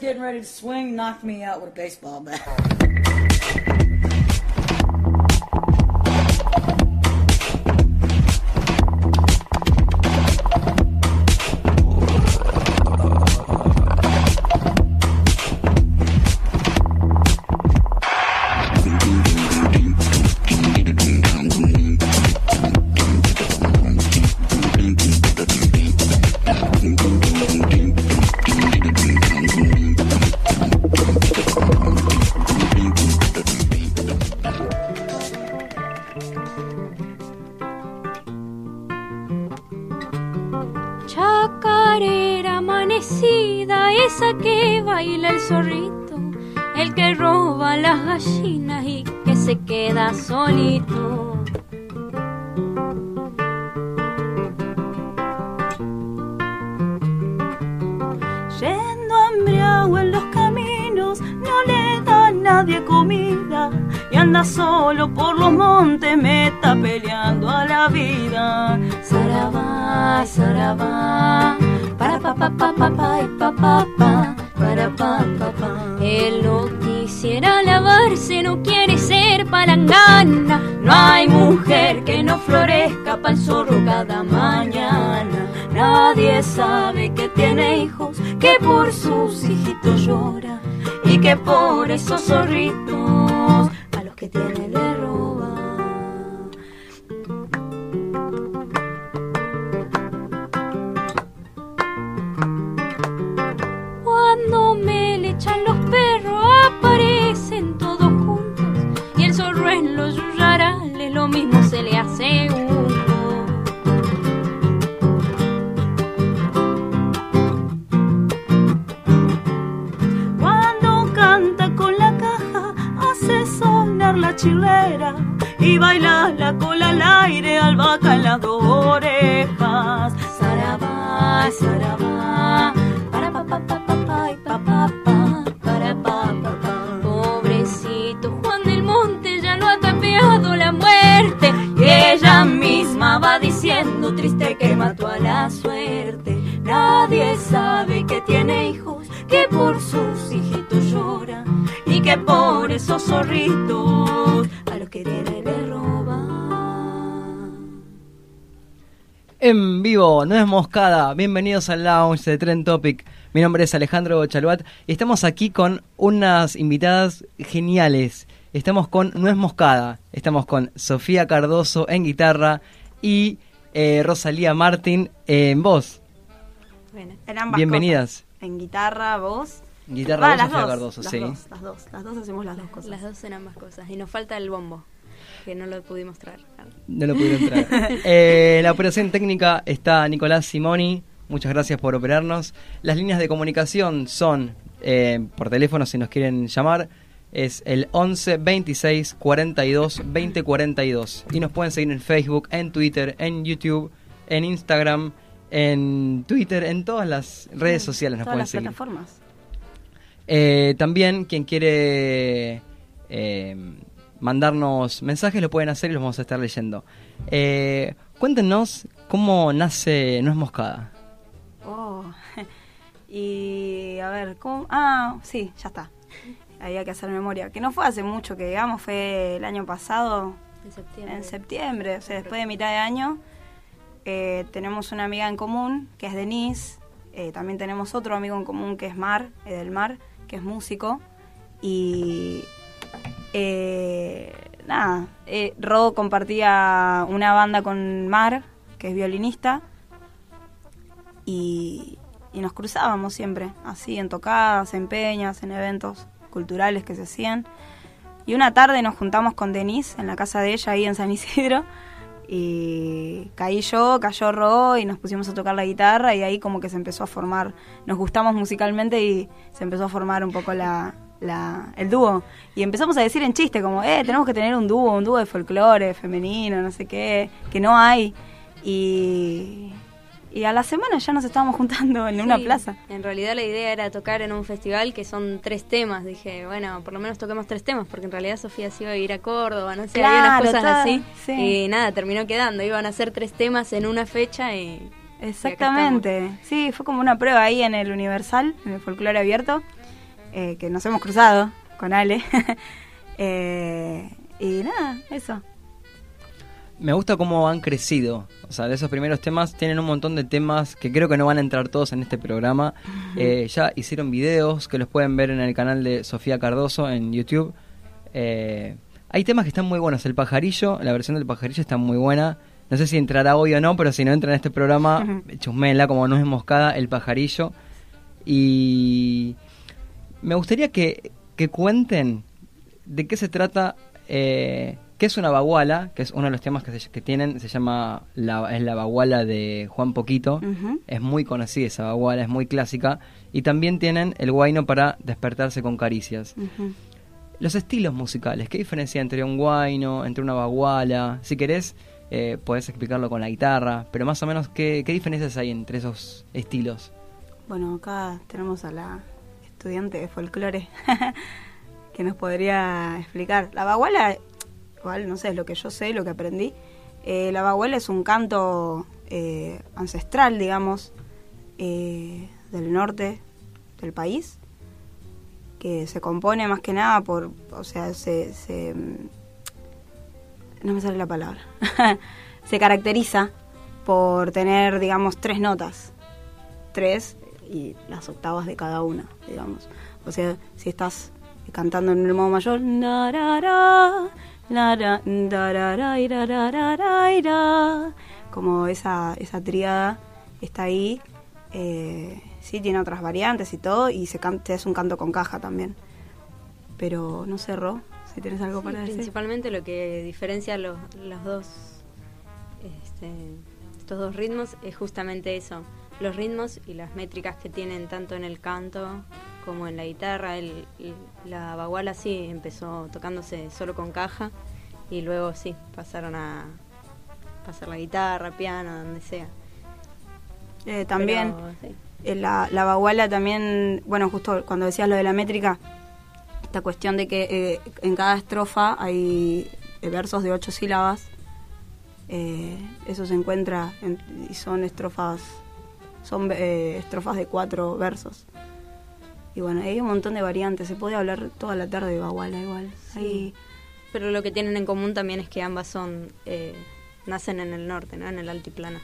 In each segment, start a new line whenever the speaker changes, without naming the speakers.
Getting ready to swing, knocked me out with a baseball bat.
Pa pa pa, para pa pa pa. Él no quisiera lavarse, no quiere ser palangana.
No hay mujer que no florezca para el zorro cada mañana. Nadie sabe que tiene hijos, que por sus hijitos llora y que por esos zorritos a los que tiene
echan los perros, aparecen todos juntos. Y el zorro en los yuyarales, lo mismo se le hace uno.
Cuando canta con la caja, hace sonar la chilera y baila la cola al aire, albahaca en las dos orejas.
Sarabá, sarabá, para pa pa pa pa pa y pa pa pa,
triste que mató a la suerte. Nadie sabe que tiene hijos, que por sus hijitos llora y que por esos zorritos a los que tiene le roba.
En vivo, no es moscada. Bienvenidos al lounge de Trend Topic. Mi nombre es Alejandro Chaluat y estamos aquí con unas invitadas geniales. Estamos con No es moscada. Estamos con Sofía Cardoso en guitarra y eh, Rosalía Martín en voz.
Bueno, en ambas
Bienvenidas.
cosas. En guitarra, voz.
Guitarra, voz,
las dos,
Cardoso,
las
sí.
Dos, las dos, las dos hacemos las dos cosas.
Las dos en ambas cosas. Y nos falta el bombo, que no lo pudimos traer.
No lo pudieron traer. Eh, en la operación técnica está Nicolás Simoni. Muchas gracias por operarnos. Las líneas de comunicación son eh, por teléfono si nos quieren llamar. Es el 11 26 42 20 42. Y nos pueden seguir en Facebook, en Twitter, en YouTube, en Instagram, en Twitter, en todas las redes sociales nos
Todas
pueden
las
seguir.
plataformas.
Eh, también quien quiere eh, mandarnos mensajes lo pueden hacer y los vamos a estar leyendo. Eh, cuéntenos cómo nace No es Moscada.
Oh. Y a ver, ¿cómo? Ah, sí, ya está. Había que hacer memoria. Que no fue hace mucho, que digamos, fue el año pasado,
En septiembre.
en septiembre, o sea, después de mitad de año. Eh, tenemos una amiga en común, que es Denise, Eh, también tenemos otro amigo en común que es Mar, Edelmar, que es músico. Y eh, nada, eh, Ro compartía una banda con Mar, que es violinista, y, y nos cruzábamos siempre, así en tocadas, en peñas, en eventos culturales que se hacían. Y una tarde nos juntamos con Denise en la casa de ella ahí en San Isidro y caí yo, cayó Ro y nos pusimos a tocar la guitarra y ahí como que se empezó a formar, nos gustamos musicalmente y se empezó a formar un poco la, la, el dúo. Y empezamos a decir en chiste como, eh, tenemos que tener un dúo, un dúo de folclore femenino, no sé qué, que no hay. Y, y a la semana ya nos estábamos juntando en una plaza.
En realidad la idea era tocar en un festival que son tres temas. Dije, bueno, por lo menos toquemos tres temas, porque en realidad Sofía se iba a ir a Córdoba, no sé, había unas
Claro,
cosas así.
sí.
Y nada, terminó quedando. Iban a hacer tres temas en una fecha y.
Exactamente. Sí, fue como una prueba ahí en el Universal, en el folclore abierto, eh, que nos hemos cruzado con Ale. Eh, y nada, eso.
Me gusta cómo han crecido. O sea, de esos primeros temas tienen un montón de temas que creo que no van a entrar todos en este programa. Eh, ya hicieron videos que los pueden ver en el canal de Sofía Cardoso en YouTube. Eh, hay temas que están muy buenos. El pajarillo, la versión del pajarillo está muy buena. No sé si entrará hoy o no, pero si no entra en este programa, chusmela como no es moscada, el pajarillo. Y me gustaría que, que cuenten de qué se trata, eh, qué es una baguala, que es uno de los temas que, se- que tienen, se llama, la, es la baguala de Juan Poquito, es muy conocida esa baguala, es muy clásica, y también tienen el guayno para despertarse con caricias. Los estilos musicales, ¿qué diferencia entre un guayno, entre una baguala? Si querés, eh, podés explicarlo con la guitarra, pero más o menos, ¿qué, qué diferencias hay entre esos estilos?
Bueno, acá tenemos a la estudiante de folclore que nos podría explicar. La baguala, no sé, es lo que yo sé, lo que aprendí. Eh, la baguala es un canto eh, ancestral, digamos, eh, del norte del país, que se compone más que nada por, o sea, se, se no me sale la palabra, se caracteriza por tener, digamos, tres notas tres y las octavas de cada una, digamos. O sea, si estás cantando en el modo mayor, como esa, esa tríada está ahí. Eh, sí, tiene otras variantes y todo, y se canta, es un canto con caja también. Pero no sé, Ro, si tienes algo
Sí,
para decir.
principalmente lo que diferencia los, los dos este, estos dos ritmos es justamente eso los ritmos y las métricas que tienen tanto en el canto como en la guitarra el, el- la baguala sí empezó tocándose solo con caja y luego sí pasaron a pasar la guitarra piano donde sea
Eh, también
Pero, sí.
eh, la, la baguala también, bueno, justo cuando decías lo de la métrica, esta cuestión de que eh, en cada estrofa hay eh, versos de ocho sílabas, eh, eso se encuentra en- y son estrofas, son eh, estrofas de cuatro versos. Y bueno, hay un montón de variantes, se puede hablar toda la tarde de baguala igual. Hay-
pero lo que tienen en común también es que ambas son eh, nacen en el norte no en el altiplano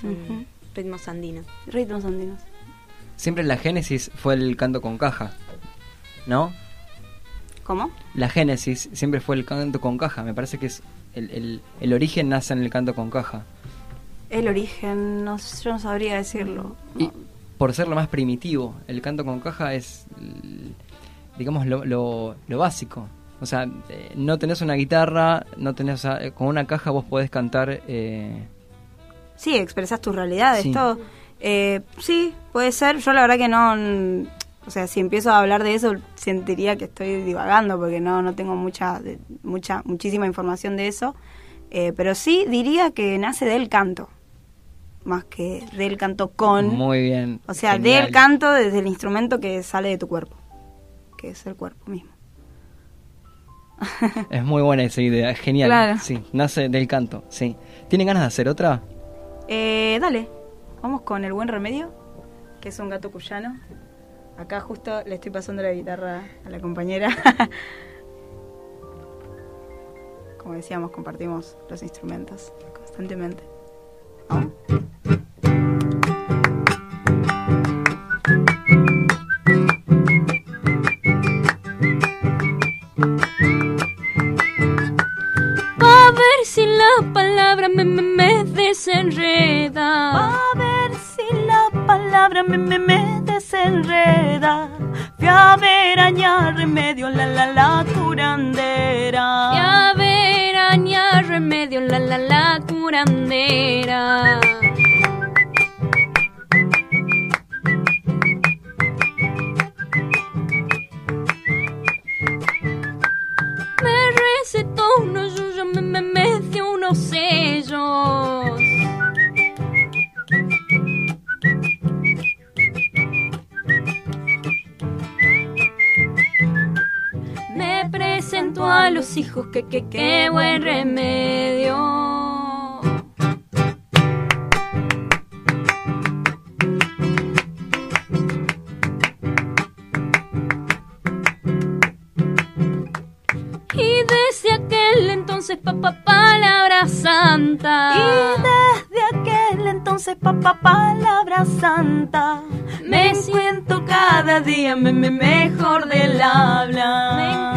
son ritmos andinos
ritmos andinos.
Siempre la génesis fue el canto con caja, ¿no?
¿Cómo?
La génesis siempre fue el canto con caja. Me parece que es el, el, el origen nace en el canto con caja.
El origen, no, yo no sabría decirlo.
Y por ser lo más primitivo, el canto con caja es, digamos, lo, lo, lo básico. O sea, eh, no tenés una guitarra, no tenés, o sea, eh, con una caja vos podés cantar. Eh,
Sí, expresas tus realidades,
Sí.
todo. Eh, sí, puede ser. Yo la verdad que no... O sea, si empiezo a hablar de eso, sentiría que estoy divagando porque no, no tengo mucha, mucha, muchísima información de eso. Eh, pero sí diría que nace del canto, más que del canto con.
muy bien.
o sea,
genial.
del canto desde el instrumento que sale de tu cuerpo, que es el cuerpo mismo.
Es muy buena esa idea, es genial.
Claro.
Sí, nace del canto, sí. ¿Tienen ganas de hacer otra?
Eh, dale, vamos con el buen remedio, que es un gato cuyano. Acá justo le estoy pasando la guitarra a la compañera. Como decíamos, compartimos los instrumentos constantemente. A ver si me, me, me
desenreda.
A ver si la palabra me, me, me desenreda. Fui a ver allá remedio la la la curandera.
Fui a ver la la la curandera. Me recetó unos yuyos, me, me, me dio unos sellos. A los hijos, que, que, qué buen remedio. Y desde aquel entonces, papá, palabra santa.
Y desde aquel entonces, papá, palabra santa. Me encuentro cada día me, me, mejor del habla.
Me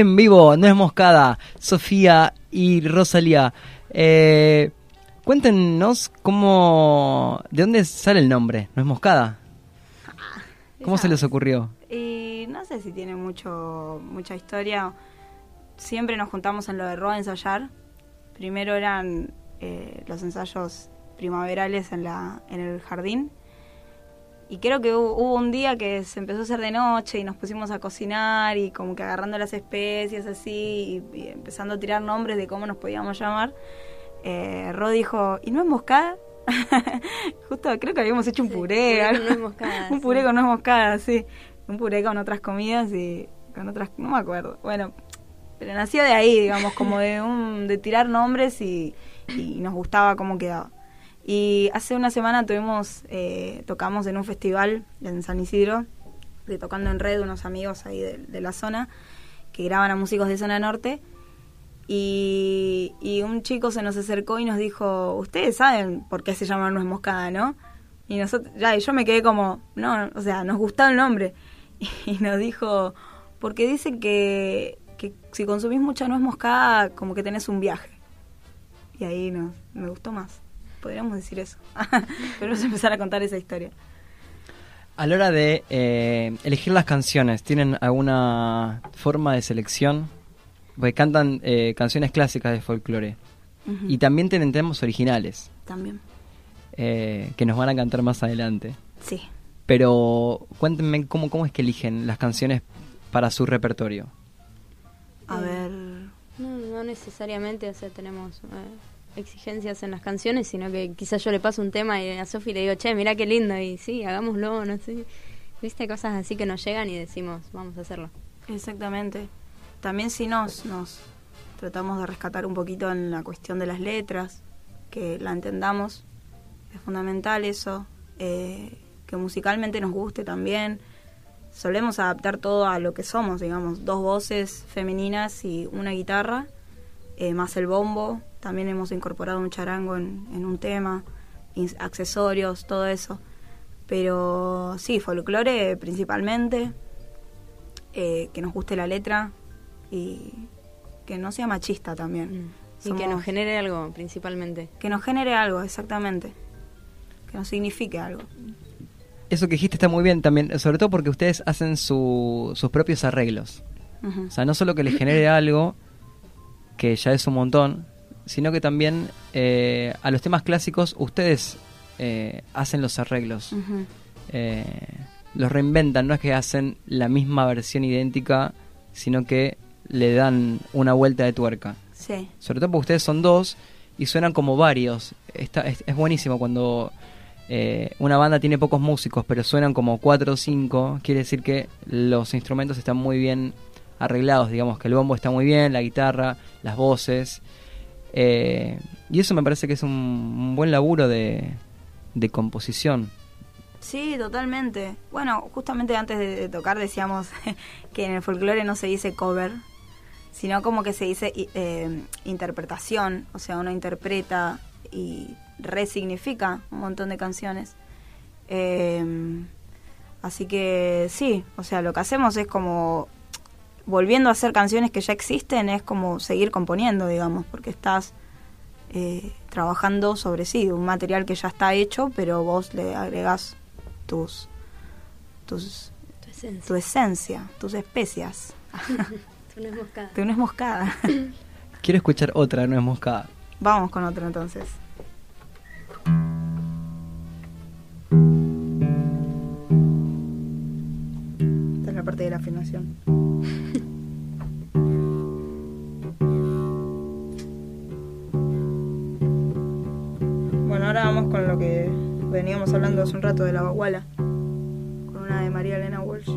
En vivo, no es moscada, Sofía y Rosalía. Eh, cuéntenos cómo. ¿De dónde sale el nombre? ¿No es moscada? ¿Cómo se les ocurrió?
Y no sé si tiene mucho mucha historia. Siempre nos juntamos en lo de Ro a ensayar. Primero eran eh, los ensayos primaverales en, la, en el jardín. Y creo que hubo, hubo un día que se empezó a hacer de noche y nos pusimos a cocinar y como que agarrando las especies así y, y empezando a tirar nombres de cómo nos podíamos llamar. Eh, Ro dijo, ¿y no es moscada? Justo creo que habíamos hecho un
Sí,
puré.
puré con moscada,
un puré
sí.
con nuez moscada, sí. Un puré con otras comidas y con otras, no me acuerdo. Bueno, pero nació de ahí, digamos, como de un de tirar nombres y, y nos gustaba cómo quedaba. Y hace una semana tuvimos, eh, tocamos en un festival en San Isidro, tocando en red unos amigos ahí de, la zona, que graban a músicos de zona norte. Y, un chico se nos acercó y nos dijo, ustedes saben por qué se llama Nuez Moscada, ¿no? Y nosotros, ya, yo me quedé como, no, o sea, nos gustaba el nombre. Y nos dijo, porque dicen que, que si consumís mucha nuez moscada, como que tenés un viaje. Y ahí no, me gustó más. Podríamos decir eso. Podríamos empezar a contar esa historia.
A la hora de eh, elegir las canciones, ¿tienen alguna forma de selección? Porque cantan eh, canciones clásicas de folclore. Y también tienen temas originales,
También.
eh, que nos van a cantar más adelante.
Sí.
Pero cuéntenme cómo, cómo es que eligen las canciones para su repertorio.
A
Eh,
ver.
No, no necesariamente, o sea, tenemos eh, exigencias en las canciones, sino que quizás yo le paso un tema y a Sofi le digo, che, mira qué lindo, y sí, hagámoslo, no sé. Viste, cosas así que nos llegan y decimos, vamos a hacerlo.
Exactamente. También si nos, nos tratamos de rescatar un poquito en la cuestión de las letras, que la entendamos, es fundamental eso, eh, que musicalmente nos guste también. Solemos adaptar todo a lo que somos, digamos, dos voces femeninas y una guitarra, eh, más el bombo. También hemos incorporado un charango en, en un tema, accesorios, todo eso. Pero sí, folclore principalmente, eh, que nos guste la letra y que no sea machista también.
Mm. Y que nos genere algo, principalmente.
que nos genere algo, exactamente. Que nos signifique algo.
Eso que dijiste está muy bien también, sobre todo porque ustedes hacen su- sus propios arreglos. O sea, no solo que les genere algo, que ya es un montón, sino que también eh, a los temas clásicos ustedes eh, hacen los arreglos. Eh, los reinventan, no es que hacen la misma versión idéntica, sino que le dan una vuelta de tuerca.
Sí,
Sobre todo porque ustedes son dos y suenan como varios. Está, es, es buenísimo cuando eh, una banda tiene pocos músicos, pero suenan como cuatro o cinco. Quiere decir que los instrumentos están muy bien arreglados, digamos que el bombo está muy bien, la guitarra, las voces. Eh, y eso me parece que es un, buen laburo de, composición.
Sí, totalmente. Bueno, justamente antes de, tocar decíamos que en el folclore no se dice cover, sino como que se dice eh, interpretación, o sea, uno interpreta y resignifica un montón de canciones. Eh, así que sí, o sea, lo que hacemos es como volviendo a hacer canciones que ya existen, es como seguir componiendo, digamos, porque estás eh, trabajando sobre sí, un material que ya está hecho, pero vos le agregás tus, tus tu, esencia. tus especias.
tu nuez moscada.
Tu nuez moscada.
Quiero escuchar otra nuez moscada.
Vamos con otra entonces. Esta es la parte de la afinación. Con lo que veníamos hablando hace un rato de la baguala, con una de María Elena Walsh.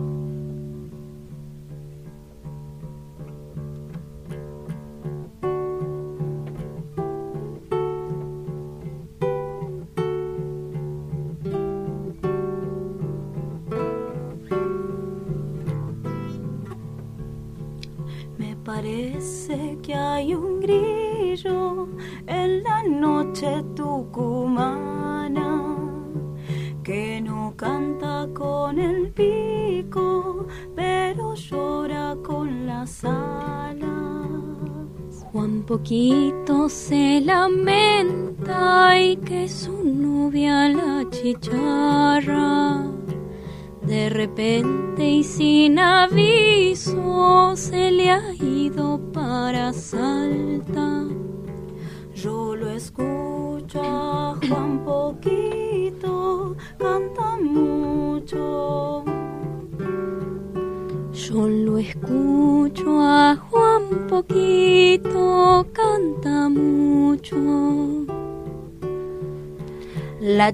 Juan poquito se lamenta y que su novia la chicharra de repente y sin aviso se le ha ido para Salta.
Yo lo escucho a Juan poquito, canta mucho.
Yo lo escucho a Juan poquito, canta mucho.
La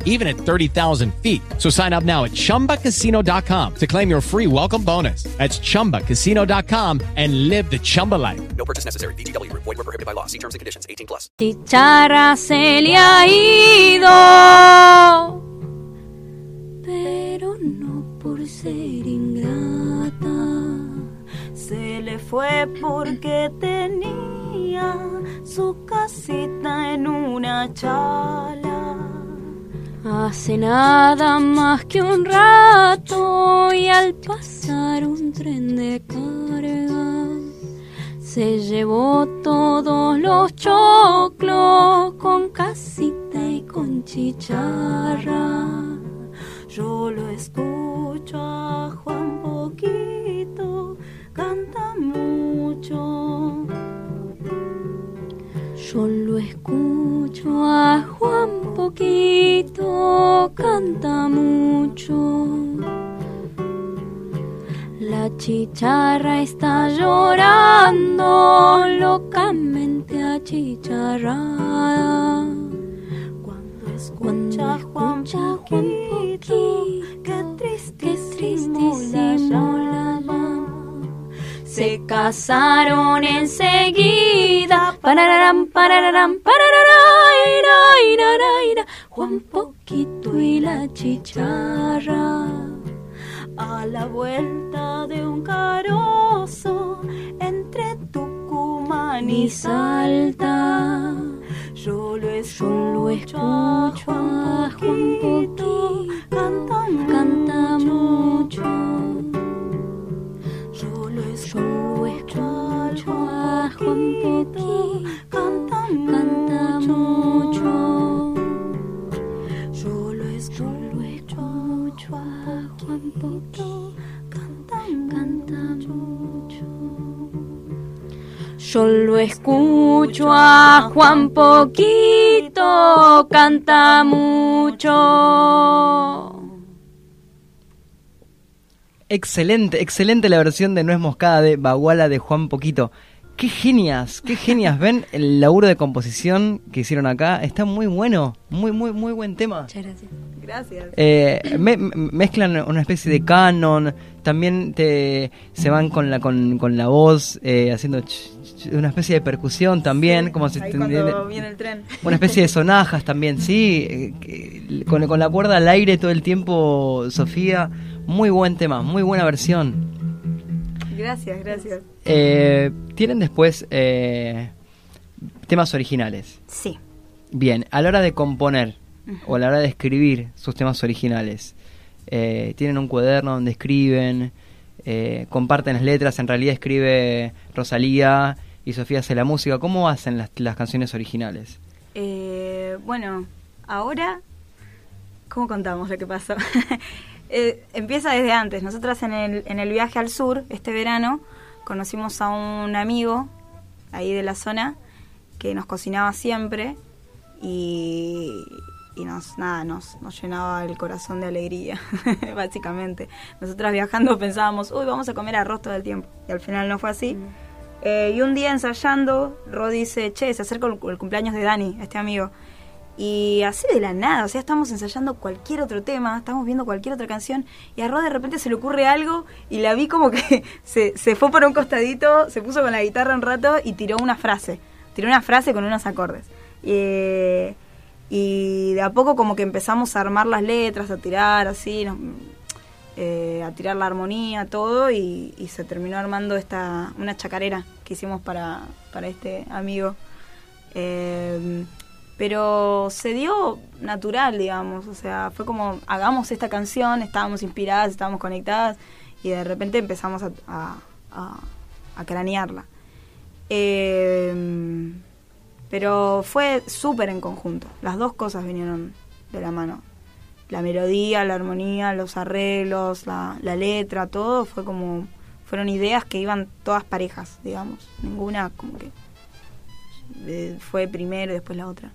even at 30,000 feet. So sign up now at chumbacasino.com to claim your free welcome bonus. That's chumbacasino.com and live the Chumba life. No purchase necessary. DTW, void, were prohibited by law. See terms and conditions 18 plus.
Chicharra se le ha ido, pero no por ser ingrata.
Se le fue porque tenía su casita en una chala.
Hace nada más que un rato y al pasar un tren de carga se llevó todos los choclos con casita y con chicharra.
Yo lo escucho a Juan poquito canta mucho.
Yo lo escucho a Juan poquito, canta mucho. La chicharra está llorando locamente achicharrada.
Cuando escucha Juan, escucha Juan poquito, qué tristísimo,
qué tristísimo la. Se casaron enseguida. Pararam, pararam, pararam. La chicharra.
A la vuelta de un carozo entre Tucumán y Salta. Yo lo escucho, a Juan Yo lo escucho a Juan Poquito, canta mucho.
Excelente, excelente la versión de Nuez Moscada de Baguala de Juan Poquito. Qué genias, qué genias. Ven el laburo de composición que hicieron acá. Está muy bueno, muy, muy, muy buen tema.
Muchas gracias.
Gracias.
Eh, me- me- mezclan una especie de canon, también te, se van con la, con, con la voz, eh, haciendo ch- ch- una especie de percusión también, como si
Ahí cuando viene el tren.
una especie de sonajas también, sí, eh, que- con, con la cuerda al aire todo el tiempo, Sofía, muy buen tema, muy buena versión.
Gracias, gracias.
Eh, Tienen después eh, temas originales.
Sí.
Bien, a la hora de componer o a la hora de escribir sus temas originales, eh, tienen un cuaderno donde escriben, comparten las letras, en realidad escribe Rosalía y Sofía hace la música. ¿Cómo hacen las, las canciones originales?
Bueno, ahora, ¿cómo contamos lo que pasó? Eh, empieza desde antes. Nosotras en el, en el viaje al sur, este verano, conocimos a un amigo ahí de la zona que nos cocinaba siempre y, y nos, nada, nos, nos llenaba el corazón de alegría, básicamente. Nosotras viajando pensábamos, uy, vamos a comer arroz todo el tiempo. Y al final no fue así. Eh, y un día ensayando, Ro dice, che, se acerca el, el cumpleaños de Dani, este amigo. Y así de la nada, o sea, estamos ensayando cualquier otro tema, estamos viendo cualquier otra canción, y a Ro de repente se le ocurre algo, y la vi como que se, se fue por un costadito, se puso con la guitarra un rato y tiró una frase. Tiró una frase con unos acordes. Eh, y de a poco como que empezamos a armar las letras, a tirar así, eh, a tirar la armonía, todo, y, y se terminó armando esta una chacarera que hicimos para, para este amigo. Eh, pero se dio natural, digamos, o sea, fue como, hagamos esta canción, estábamos inspiradas, estábamos conectadas, y de repente empezamos a, a, a- cranearla. Eh, pero fue súper en conjunto, las dos cosas vinieron de la mano la melodía, la armonía, los arreglos, la, la letra, todo fue como fueron ideas que iban todas parejas, digamos, ninguna como que eh, fue primero y después la otra.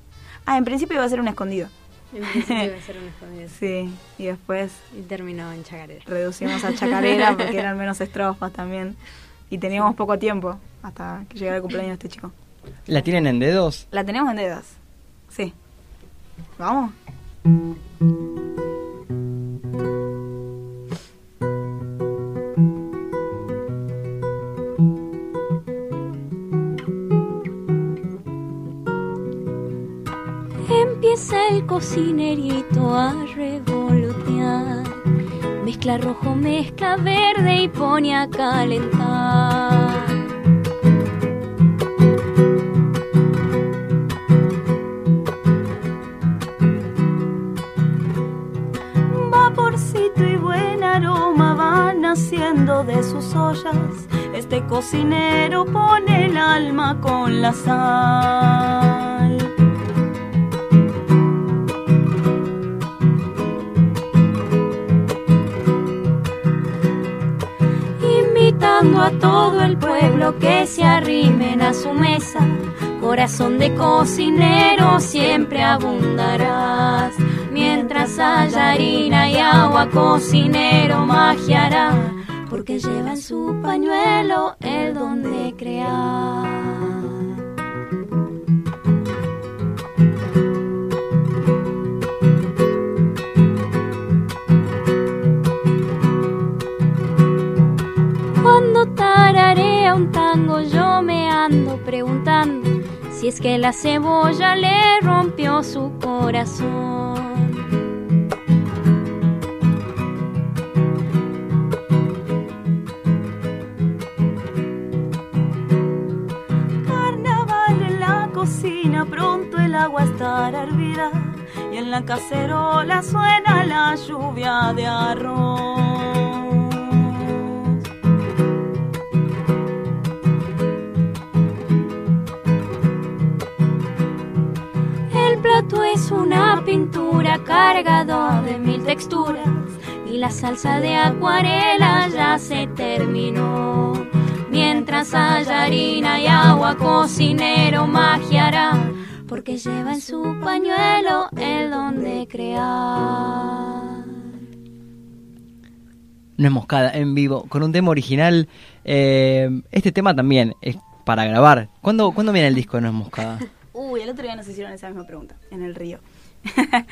Ah, en principio iba a ser un escondido.
En principio iba a ser un escondido.
Sí, y después
Y terminó en chacarera.
reducimos a chacarera porque eran menos estrofas también y teníamos poco tiempo hasta que llegara el cumpleaños de este chico.
¿La tienen en dedos?
La tenemos en dedos. Sí. ¿Vamos?
Empieza el cocinerito a revolotear. Mezcla rojo, mezcla verde y pone a calentar.
Vaporcito y buen aroma van haciendo de sus ollas. Este cocinero pone el alma con la sal.
Invitando a todo el pueblo que se arrimen a su mesa. Corazón de cocinero siempre abundarás. Mientras haya harina y agua, cocinero magiará. Porque lleva en su pañuelo el don de crear. tararea un tango, yo me ando preguntando si es que la cebolla le rompió su corazón.
Carnaval en la cocina, pronto el agua estará hervida y en la cacerola suena la lluvia de arroz.
Plato es una pintura cargada de mil texturas y la salsa de acuarela ya se terminó. Mientras haya harina y agua, cocinero magiará, porque lleva en su pañuelo el don de crear.
No es moscada, en vivo, con un tema original. Eh, este tema también es para grabar. ¿Cuándo, ¿Cuándo viene el disco de No es moscada?
Uy, el otro día nos hicieron esa misma pregunta, en el río.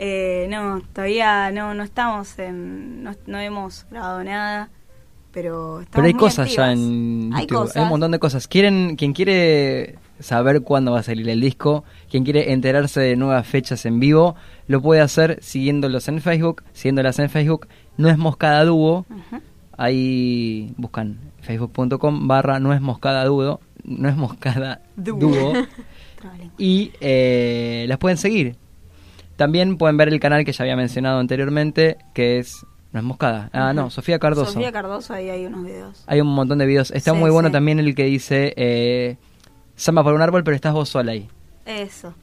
Eh, no, todavía no, no estamos en. No, no hemos grabado nada, pero estamos
Pero hay
muy
cosas ya en
Hay
YouTube.
cosas.
Hay un montón de cosas. Quieren, quien quiere saber cuándo va a salir el disco, quien quiere enterarse de nuevas fechas en vivo, lo puede hacer siguiéndolos en Facebook, siguiéndolas en Facebook. No es Moscada Dúo.
Ujú.
Ahí buscan facebook.com barra no es Moscada Dúo. No es Moscada
Dúo.
Y eh, las pueden seguir. También pueden ver el canal que ya había mencionado anteriormente, que es... No es Moscada. Ah, no, Sofía Cardoso.
Sofía Cardoso, ahí hay unos videos.
Hay un montón de videos. Está
Sí,
muy bueno
sí.
también el que dice eh, Samba por un árbol, pero estás vos sola ahí.
Eso,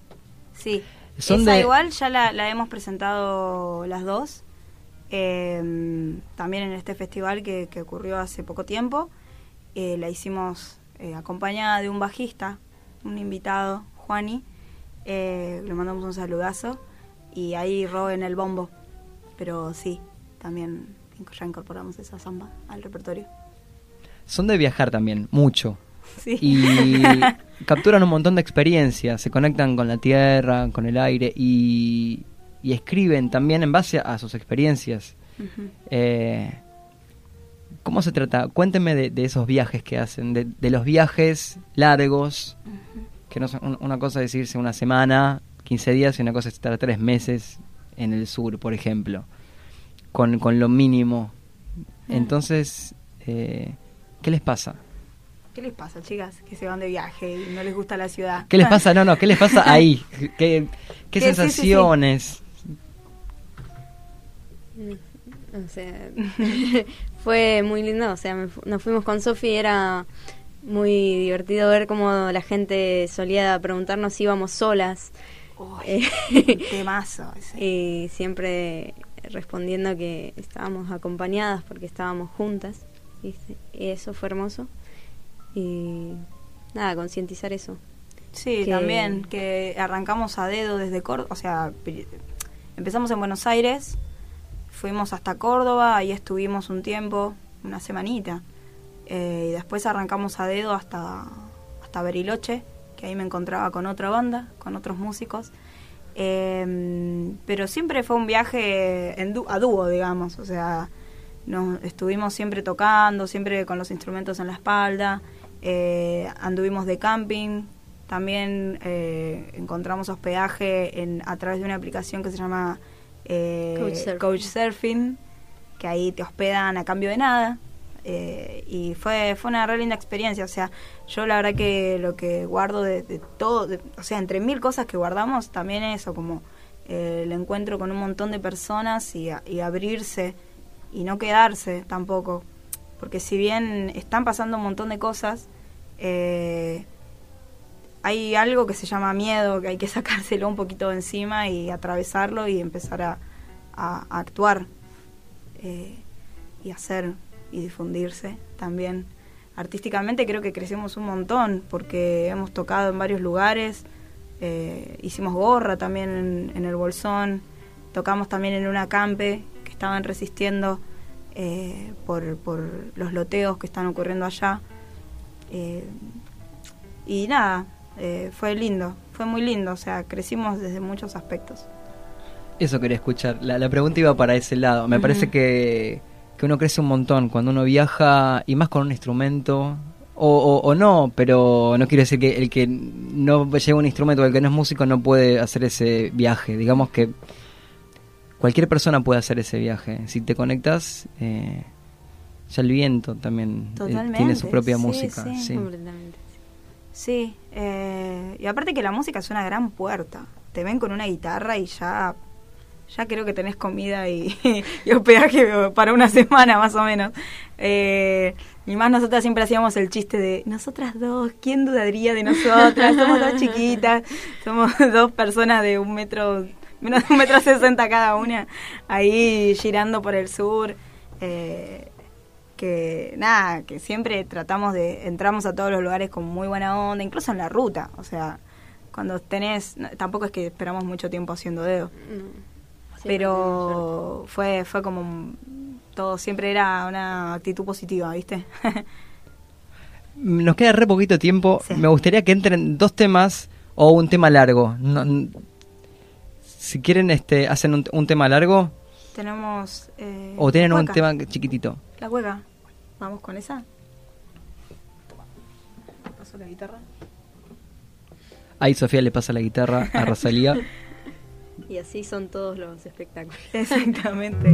sí.
Son
Esa
de-
igual ya la, la hemos presentado las dos. eh, también en este festival que, que ocurrió hace poco tiempo. Eh, la hicimos eh, acompañada de un bajista, un invitado, Juani. Eh, le mandamos un saludazo. Y ahí Ro en el bombo. Pero sí, también ya incorporamos esa samba al repertorio.
Son de viajar también, mucho.
Sí.
Y capturan un montón de experiencias, se conectan con la tierra, con el aire y, y escriben también en base a sus experiencias. Eh, ¿Cómo se trata? Cuéntenme de, de esos viajes que hacen, de, de los viajes largos, que no son un- una cosa es irse una semana, 15 días, y una cosa es estar tres meses en el sur, por ejemplo, con, con lo mínimo. Entonces, eh, ¿qué les pasa?
¿Qué les pasa, chicas? Que se van de viaje y no les gusta la ciudad.
¿Qué les pasa? No, no, ¿qué les pasa ahí? ¿Qué, qué
Que sí, sí, sí.
sensaciones?
O sea, fue muy lindo. O sea, nos fuimos con Sofi, era muy divertido ver cómo la gente solía preguntarnos si íbamos solas.
Uy,
Eh,
temazo ese.
y siempre respondiendo que estábamos acompañadas porque estábamos juntas. ¿viste? Y eso fue hermoso. Y nada, concientizar eso.
Sí,
que-
también, que arrancamos a dedo desde Córdoba, o sea, empezamos en Buenos Aires, fuimos hasta Córdoba, ahí estuvimos un tiempo, una semanita, eh, y después arrancamos a dedo hasta, hasta Bariloche, que ahí me encontraba con otra banda, con otros músicos, Eh, pero siempre fue un viaje a dúo, digamos, o sea, nos estuvimos siempre tocando, siempre con los instrumentos en la espalda, eh, anduvimos de camping, también eh, encontramos hospedaje en, a través de una aplicación que se llama eh,
Couchsurfing.
Couchsurfing, que ahí te hospedan a cambio de nada. eh, y fue, fue una re linda experiencia, o sea, yo la verdad que lo que guardo de, de todo, de- o sea, entre mil cosas que guardamos, también eso, como eh, el encuentro con un montón de personas y, a- y abrirse y no quedarse tampoco, porque si bien están pasando un montón de cosas, eh, hay algo que se llama miedo, que hay que sacárselo un poquito de encima y atravesarlo y empezar a, actuar eh, y hacer y difundirse también. Artísticamente creo que crecemos un montón porque hemos tocado en varios lugares, eh, hicimos gorra también en, el Bolsón, tocamos también en una campe que estaban resistiendo eh, por, por los loteos que están ocurriendo allá. Y nada, eh, fue lindo, fue muy lindo, o sea, crecimos desde muchos aspectos.
Eso quería escuchar. La, la pregunta iba para ese lado. Me parece que, que uno crece un montón cuando uno viaja y más con un instrumento o, o, no, pero no quiero decir que el que no lleva un instrumento o el que no es músico no puede hacer ese viaje. Digamos que cualquier persona puede hacer ese viaje. Si te conectas, eh, ya el viento también eh, tiene su propia música. Sí, sí.
Sí eh, y aparte que la música es una gran puerta. Te ven con una guitarra y ya ya creo que tenés comida y, y hospedaje para una semana más o menos. Eh, y más nosotras siempre hacíamos el chiste de nosotras dos, ¿quién dudaría de nosotras? Somos dos chiquitas, somos dos personas de un metro, menos de un metro sesenta cada una, ahí girando por el sur. Eh, que nada, que siempre tratamos de, entramos a todos los lugares con muy buena onda, incluso en la ruta, o sea, cuando tenés, tampoco es que esperamos mucho tiempo haciendo dedo pero fue fue como todo siempre era una actitud positiva, ¿viste?
Nos queda re poquito tiempo. Me gustaría que entren dos temas o un tema largo. si quieren, este, hacen un, tema largo.
Tenemos. Eh,
o tienen un tema chiquitito.
La hueca. Vamos con esa. Paso la guitarra.
Ahí Sofía le pasa la guitarra a Rosalía.
Y así son todos los espectáculos.
Exactamente.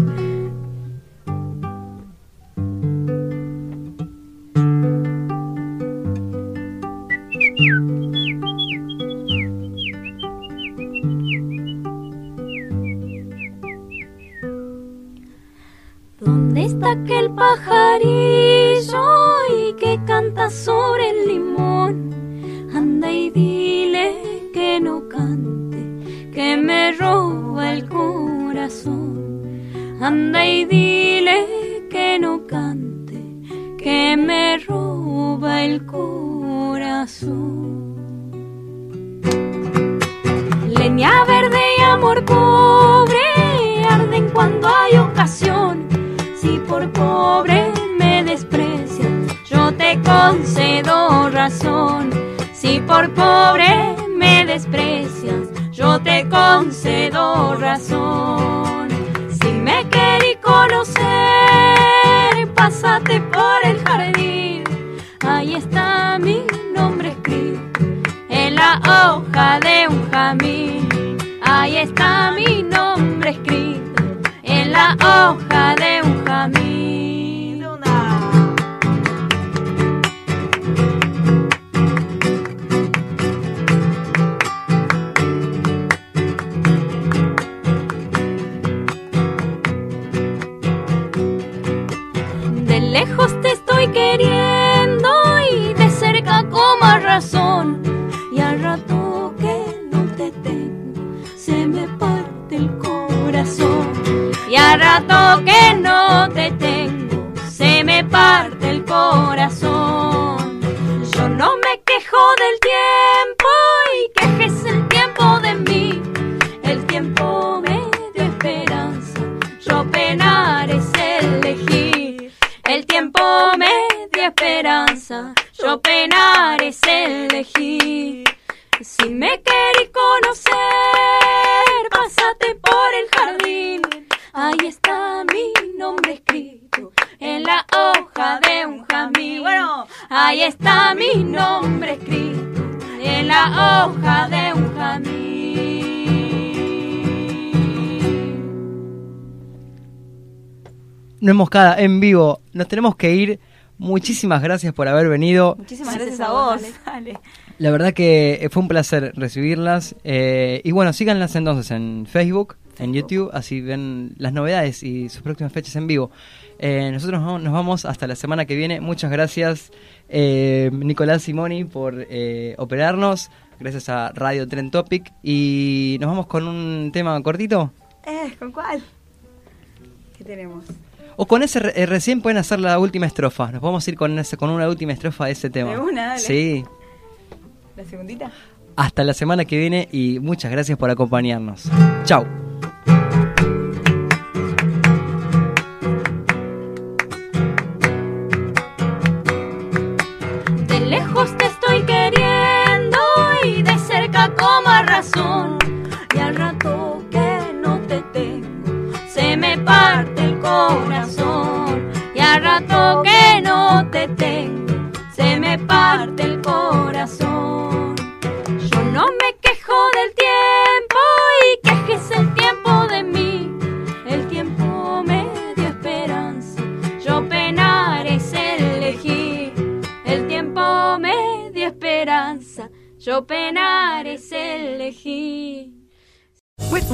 Ahí está mi nombre escrito en la hoja de un jamín. Ahí está mi nombre escrito en la hoja de un jamín. lejos te estoy queriendo Rato que no te tengo, se me parte el corazón. Yo no me quejo del tiempo está mi nombre escrito en la hoja de un jamín. Bueno, ahí está mi nombre escrito en la hoja de un jamín.
No Moscada en vivo. Nos tenemos que ir. Muchísimas gracias por haber venido.
Muchísimas gracias, a vos.
La verdad que fue un placer recibirlas. Eh, y bueno, síganlas entonces en Facebook, en YouTube, así ven las novedades y sus próximas fechas en vivo. Eh, nosotros nos vamos hasta la semana que viene. Muchas gracias, eh, Nicolás Simoni, por operarnos. Gracias a Radio Trend Topic. Y nos vamos con un tema cortito.
Eh, ¿Con cuál? ¿Qué tenemos?
O con ese eh, recién pueden hacer la última estrofa. Nos vamos a ir con, ese, con una última estrofa de ese tema.
¿De una? Dale.
Sí.
¿La segundita?
Hasta la semana que viene y muchas gracias por acompañarnos. Chao.
Lejos